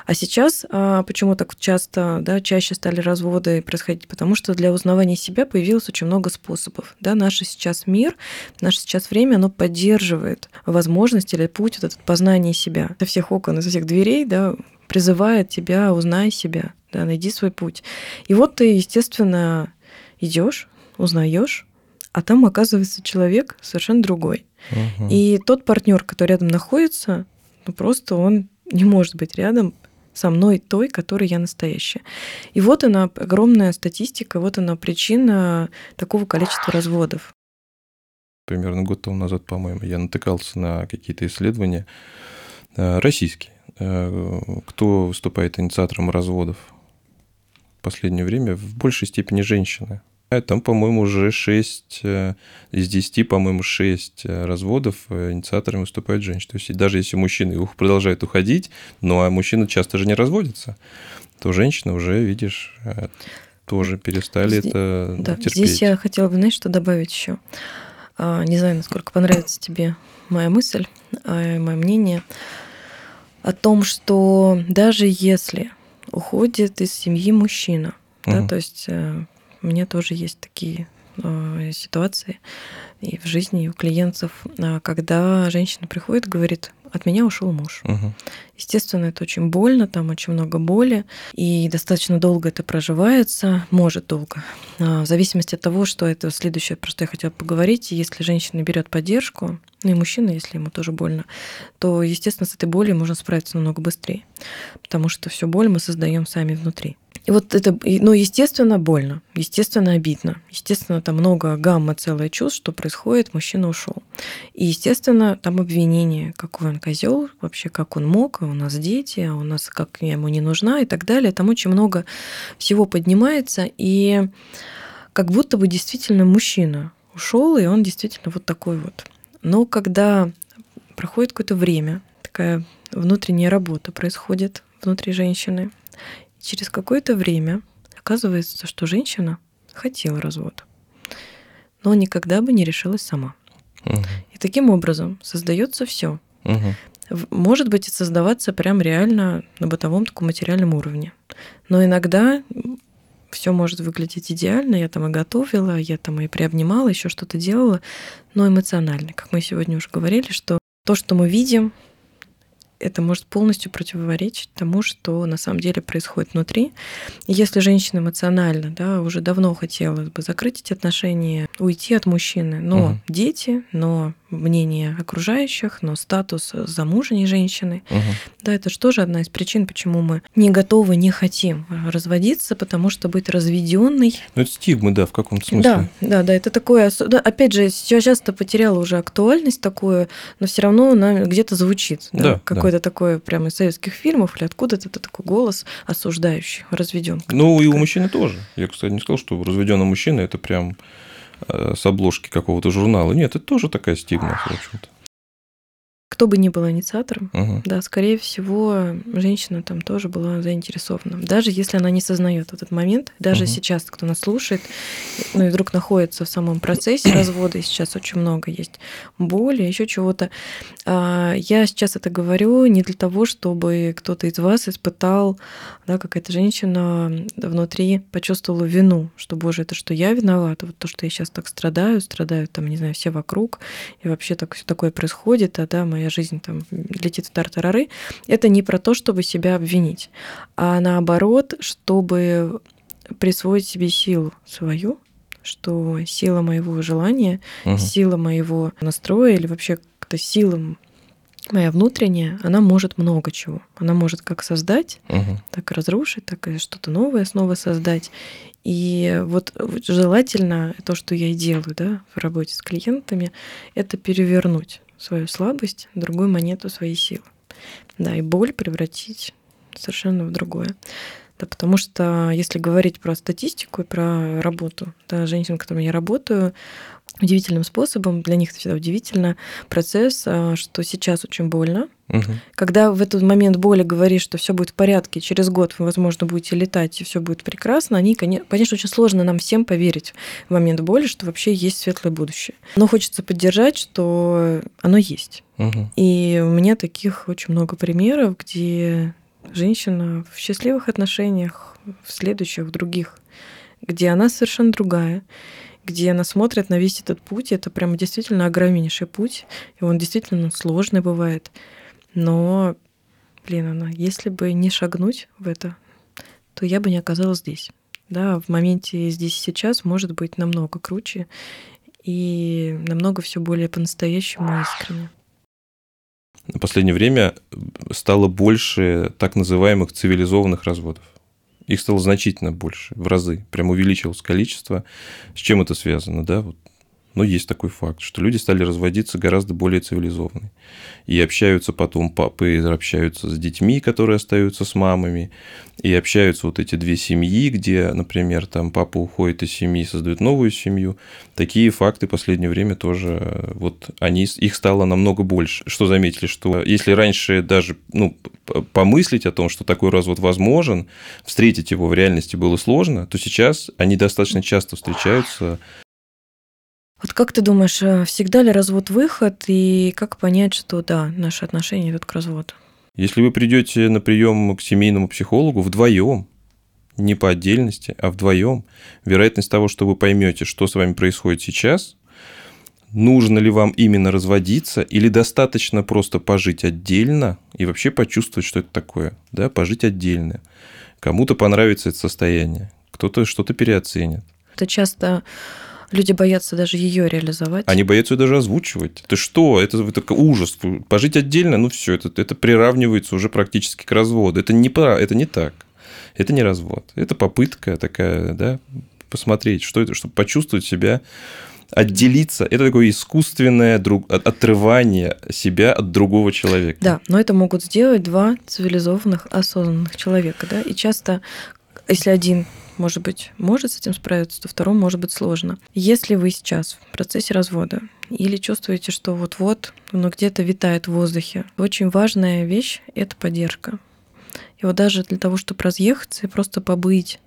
А сейчас а, почему так часто, да, чаще стали разводы происходить? Потому что для узнавания себя появилось очень много способов. Да, наш сейчас мир, наше сейчас время, оно поддерживает возможность или путь вот этот познания себя. Со всех окон, со всех дверей, да, призывает тебя, узнай себя, да, найди свой путь. И вот ты, естественно, идешь, узнаешь, а там оказывается человек совершенно другой. Угу. И тот партнер, который рядом находится, ну просто он не может быть рядом со мной той, которой я настоящая. И вот она, огромная статистика, вот она причина такого количества разводов. Примерно год тому назад, по-моему, я натыкался на какие-то исследования э, российские. Э, кто выступает инициатором разводов в последнее время? В большей степени женщины. Э, там, по-моему, уже 6 э, из 10, по-моему, 6 э, разводов инициаторами выступают женщины. То есть даже если мужчины продолжают уходить, ну а мужчины часто же не разводятся, то женщины уже, видишь, тоже перестали здесь, это да, терпеть. Здесь я хотела бы, знаешь, что добавить еще. А, не знаю, насколько понравится тебе моя мысль, а, мое мнение о том, что даже если уходит из семьи мужчина, угу. да, то есть у меня тоже есть такие э, ситуации и в жизни, и у клиентов, э, когда женщина приходит и говорит, от меня ушел муж. Угу. Естественно, это очень больно, там очень много боли, и достаточно долго это проживается, может долго. А, в зависимости от того, что это следующее, про что я хотела поговорить, если женщина берет поддержку, ну и мужчина, если ему тоже больно, то, естественно, с этой болью можно справиться намного быстрее, потому что всю боль мы создаем сами внутри. И вот это, ну, естественно, больно, естественно, обидно. Естественно, там много гамма целое чувств, что происходит, мужчина ушел. И, естественно, там обвинение, какой он козел, вообще как он мог, а у нас дети, а у нас как я ему не нужна и так далее. Там очень много всего поднимается, и как будто бы действительно мужчина ушел, и он действительно вот такой вот. Но когда проходит какое-то время, такая внутренняя работа происходит внутри женщины, через какое-то время оказывается, что женщина хотела развод, но никогда бы не решилась сама. Угу. И таким образом создается все. Угу. Может быть, и создаваться прям реально на бытовом таком материальном уровне. Но иногда все может выглядеть идеально, я там и готовила, я там и приобнимала, еще что-то делала, но эмоционально. Как мы сегодня уже говорили, что то, что мы видим, это может полностью противоречить тому, что на самом деле происходит внутри. И если женщина эмоционально, да, уже давно хотела бы закрыть эти отношения, уйти от мужчины, но угу. дети, но мнение окружающих, но статус замужней женщины. Угу. Да, это же тоже одна из причин, почему мы не готовы, не хотим разводиться, потому что быть разведенной. Ну, это стигмы, да, в каком-то смысле. Да, да, да, это такое. Да, опять же, сейчас часто потеряла уже актуальность такую, но все равно она где-то звучит. Да, да какой-то да. такой прямо из советских фильмов или откуда-то это такой голос осуждающий разведенка. Ну, и у мужчины тоже. Я, кстати, не сказал, что разведенный мужчина это прям Э, с обложки какого-то журнала. Нет, это тоже такая стигма, в общем-то кто бы ни был инициатором, угу. да, скорее всего, женщина там тоже была заинтересована. Даже если она не сознает этот момент, даже угу. сейчас, кто нас слушает, ну и вдруг находится в самом процессе развода, и сейчас очень много есть боли, еще чего-то. А, я сейчас это говорю не для того, чтобы кто-то из вас испытал, да, какая-то женщина внутри почувствовала вину, что, боже, это что я виновата, вот то, что я сейчас так страдаю, страдают там, не знаю, все вокруг, и вообще так все такое происходит, а да, моя моя жизнь там летит в тартарары, это не про то, чтобы себя обвинить, а наоборот, чтобы присвоить себе силу свою, что сила моего желания, угу. сила моего настроя или вообще как-то сила моя внутренняя, она может много чего. Она может как создать, угу. так и разрушить, так и что-то новое снова создать. И вот желательно то, что я и делаю да, в работе с клиентами, это перевернуть свою слабость, другую монету своей силы. Да, и боль превратить совершенно в другое. Да, потому что если говорить про статистику и про работу да, женщин, с которыми я работаю, удивительным способом, для них это всегда удивительно, процесс, а, что сейчас очень больно. Угу. Когда в этот момент боли говоришь, что все будет в порядке, через год вы, возможно, будете летать, и все будет прекрасно, они, конечно, очень сложно нам всем поверить в момент боли, что вообще есть светлое будущее. Но хочется поддержать, что оно есть. Угу. И у меня таких очень много примеров, где женщина в счастливых отношениях, в следующих, в других, где она совершенно другая, где она смотрит на весь этот путь. Это прям действительно огромнейший путь, и он действительно сложный бывает. Но, блин, она, если бы не шагнуть в это, то я бы не оказалась здесь. Да, в моменте здесь и сейчас может быть намного круче и намного все более по-настоящему искренне. В последнее время стало больше так называемых цивилизованных разводов. Их стало значительно больше, в разы. Прям увеличилось количество. С чем это связано, да? Вот но есть такой факт, что люди стали разводиться гораздо более цивилизованно. И общаются потом, папы общаются с детьми, которые остаются с мамами, и общаются вот эти две семьи, где, например, там папа уходит из семьи, создает новую семью. Такие факты в последнее время тоже, вот они, их стало намного больше. Что заметили, что если раньше даже ну, помыслить о том, что такой развод возможен, встретить его в реальности было сложно, то сейчас они достаточно часто встречаются вот как ты думаешь, э, всегда ли развод выход, и как понять, что да, наши отношения идут к разводу? Если вы придете на прием к семейному психологу вдвоем, не по отдельности, а вдвоем, вероятность того, что вы поймете, что с вами происходит сейчас, нужно ли вам именно разводиться, или достаточно просто пожить отдельно и вообще почувствовать, что это такое, да, пожить отдельно. Кому-то понравится это состояние, кто-то что-то переоценит. Это часто Люди боятся даже ее реализовать. Они боятся ее даже озвучивать. Это что? Это, это ужас. Пожить отдельно, ну все, это, это приравнивается уже практически к разводу. Это не, это не так. Это не развод. Это попытка такая, да, посмотреть, что это, чтобы почувствовать себя отделиться. Это такое искусственное друг, отрывание себя от другого человека. Да, но это могут сделать два цивилизованных, осознанных человека. Да? И часто, если один может быть, может с этим справиться, то второму может быть сложно. Если вы сейчас в процессе развода или чувствуете, что вот-вот, но где-то витает в воздухе, очень важная вещь — это поддержка. И вот даже для того, чтобы разъехаться и просто побыть,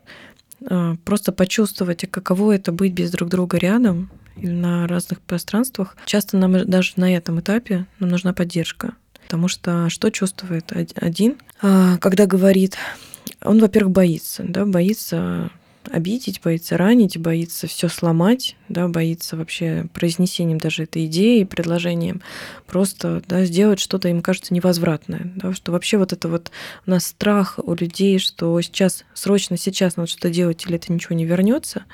а, просто почувствовать, каково это быть без друг друга рядом, или на разных пространствах, часто нам даже на этом этапе нам нужна поддержка. Потому что что чувствует один, а, когда говорит, он, во-первых, боится, да, боится обидеть, боится ранить, боится все сломать, да, боится вообще произнесением даже этой идеи, предложением просто да, сделать что-то, им кажется, невозвратное. Да, что вообще вот это вот у нас страх у людей, что сейчас, срочно сейчас надо что-то делать, или это ничего не вернется,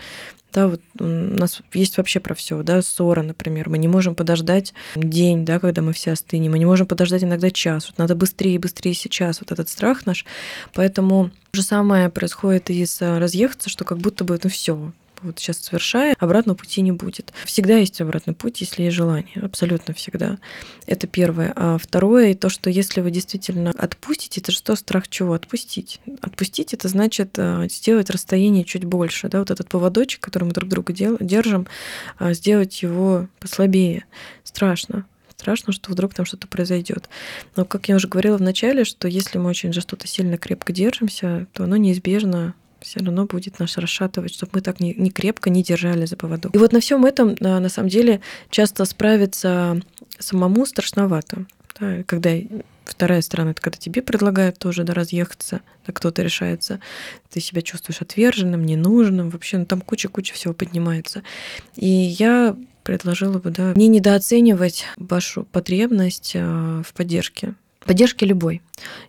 да, вот у нас есть вообще про все, да, ссора, например. Мы не можем подождать день, да, когда мы все остынем. Мы не можем подождать иногда час. Вот надо быстрее, быстрее сейчас. Вот этот страх наш. Поэтому то же самое происходит и с разъехаться, что как будто бы, ну все, вот сейчас совершая, обратного пути не будет. Всегда есть обратный путь, если есть желание, абсолютно всегда. Это первое. А второе, то, что если вы действительно отпустите, это что страх чего? Отпустить. Отпустить это значит э, сделать расстояние чуть больше, да, вот этот поводочек, который мы друг друга держим, а, сделать его послабее. Страшно страшно, что вдруг там что-то произойдет. Но, как я уже говорила в начале, что если мы очень за что-то сильно крепко держимся, то оно неизбежно все равно будет нас расшатывать, чтобы мы так не, не крепко не держали за поводок. И вот на всем этом, на самом деле, часто справиться самому страшновато. Да, когда вторая сторона, это когда тебе предлагают тоже да, разъехаться, да, кто-то решается, ты себя чувствуешь отверженным, ненужным, вообще ну, там куча-куча всего поднимается. И я предложила бы да, не недооценивать вашу потребность а, в поддержке. Поддержки любой.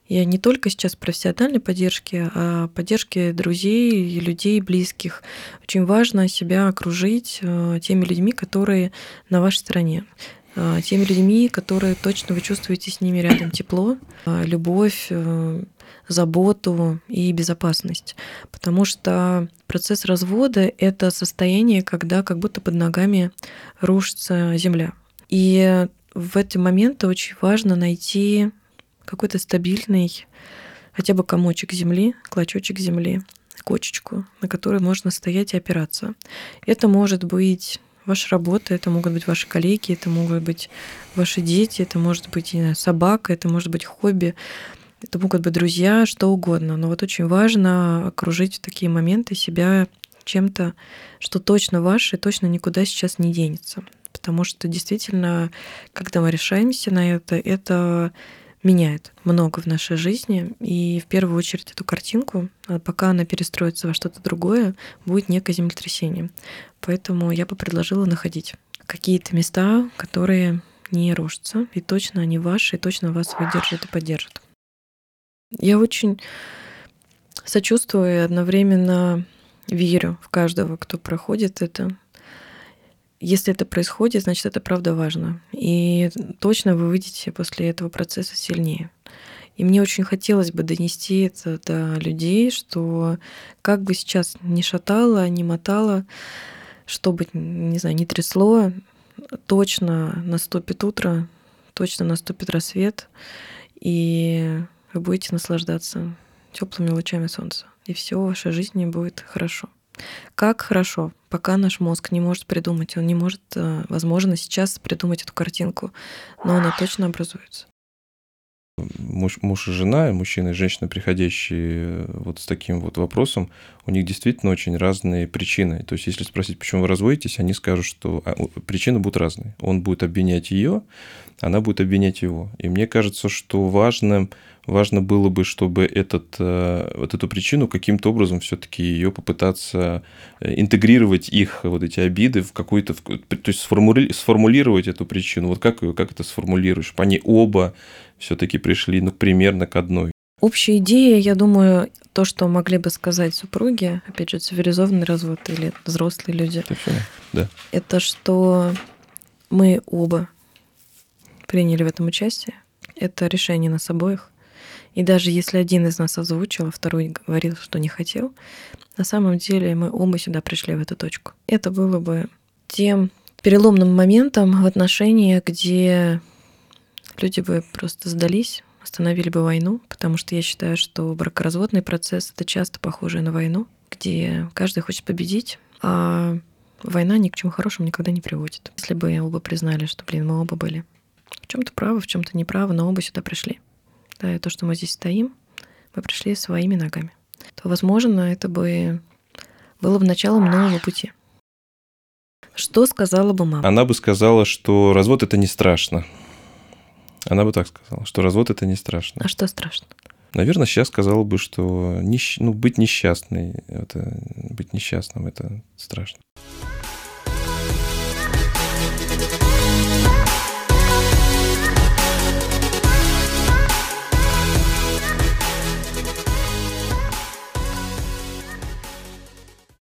Я не только сейчас профессиональной поддержки, а поддержки друзей людей близких. Очень важно себя окружить э, теми людьми, которые на вашей стороне э, теми людьми, которые точно вы чувствуете с ними рядом тепло, э, любовь, заботу и безопасность. Потому что процесс развода — это состояние, когда как будто под ногами рушится земля. И в эти моменты очень важно найти какой-то стабильный хотя бы комочек земли, клочочек земли, кочечку, на которой можно стоять и опираться. Это может быть ваша работа, это могут быть ваши коллеги, это могут быть ваши дети, это может быть знаю, собака, это может быть хобби, это могут быть друзья, что угодно. Но вот очень важно окружить в такие моменты себя чем-то, что точно ваше и точно никуда сейчас не денется. Потому что действительно, когда мы решаемся на это, это меняет много в нашей жизни. И в первую очередь эту картинку, а пока она перестроится во что-то другое, будет некое землетрясение. Поэтому я бы предложила находить какие-то места, которые не рушатся, и точно они ваши, и точно вас выдержат и поддержат. Я очень сочувствую и одновременно верю в каждого, кто проходит это, если это происходит, значит, это правда важно. И точно вы выйдете после этого процесса сильнее. И мне очень хотелось бы донести это до людей, что как бы сейчас не шатало, не мотало, чтобы, не знаю, не трясло, точно наступит утро, точно наступит рассвет, и вы будете наслаждаться теплыми лучами солнца. И все в вашей жизни будет хорошо. Как хорошо, пока наш мозг не может придумать, он не может, э, возможно, сейчас придумать эту картинку, но она точно образуется. Муж, муж и жена, мужчина и женщина, приходящие э, вот с таким вот вопросом, у них действительно очень разные причины. То есть, если спросить, почему вы разводитесь, они скажут, что а, причины будут разные. Он будет обвинять ее, она будет обвинять его. И мне кажется, что важным важно было бы, чтобы этот, э, вот эту причину каким-то образом все-таки ее попытаться э, интегрировать их вот эти обиды в какую-то, то есть сформули, сформулировать эту причину. Вот как, как это сформулируешь? Чтобы они оба все-таки пришли ну, примерно к одной. Общая идея, я думаю, то, что могли бы сказать супруги, опять же, цивилизованный развод или взрослые люди, это, да. это что мы оба приняли в этом участие. Это решение нас обоих. И даже если один из нас озвучил, а второй говорил, что не хотел, на самом деле мы оба сюда пришли в эту точку. Это было бы тем переломным моментом в отношениях, где люди бы просто сдались, остановили бы войну, потому что я считаю, что бракоразводный процесс это часто похоже на войну, где каждый хочет победить, а война ни к чему хорошему никогда не приводит. Если бы оба признали, что, блин, мы оба были в чем-то правы, в чем-то неправы, но оба сюда пришли. Да, и то, что мы здесь стоим, мы пришли своими ногами. То, возможно, это бы было бы началом нового пути. Что сказала бы мама? Она бы сказала, что развод это не страшно. Она бы так сказала, что развод это не страшно. А что страшно? Наверное, сейчас сказала бы, что нищ... ну, быть несчастной, это... быть несчастным это страшно.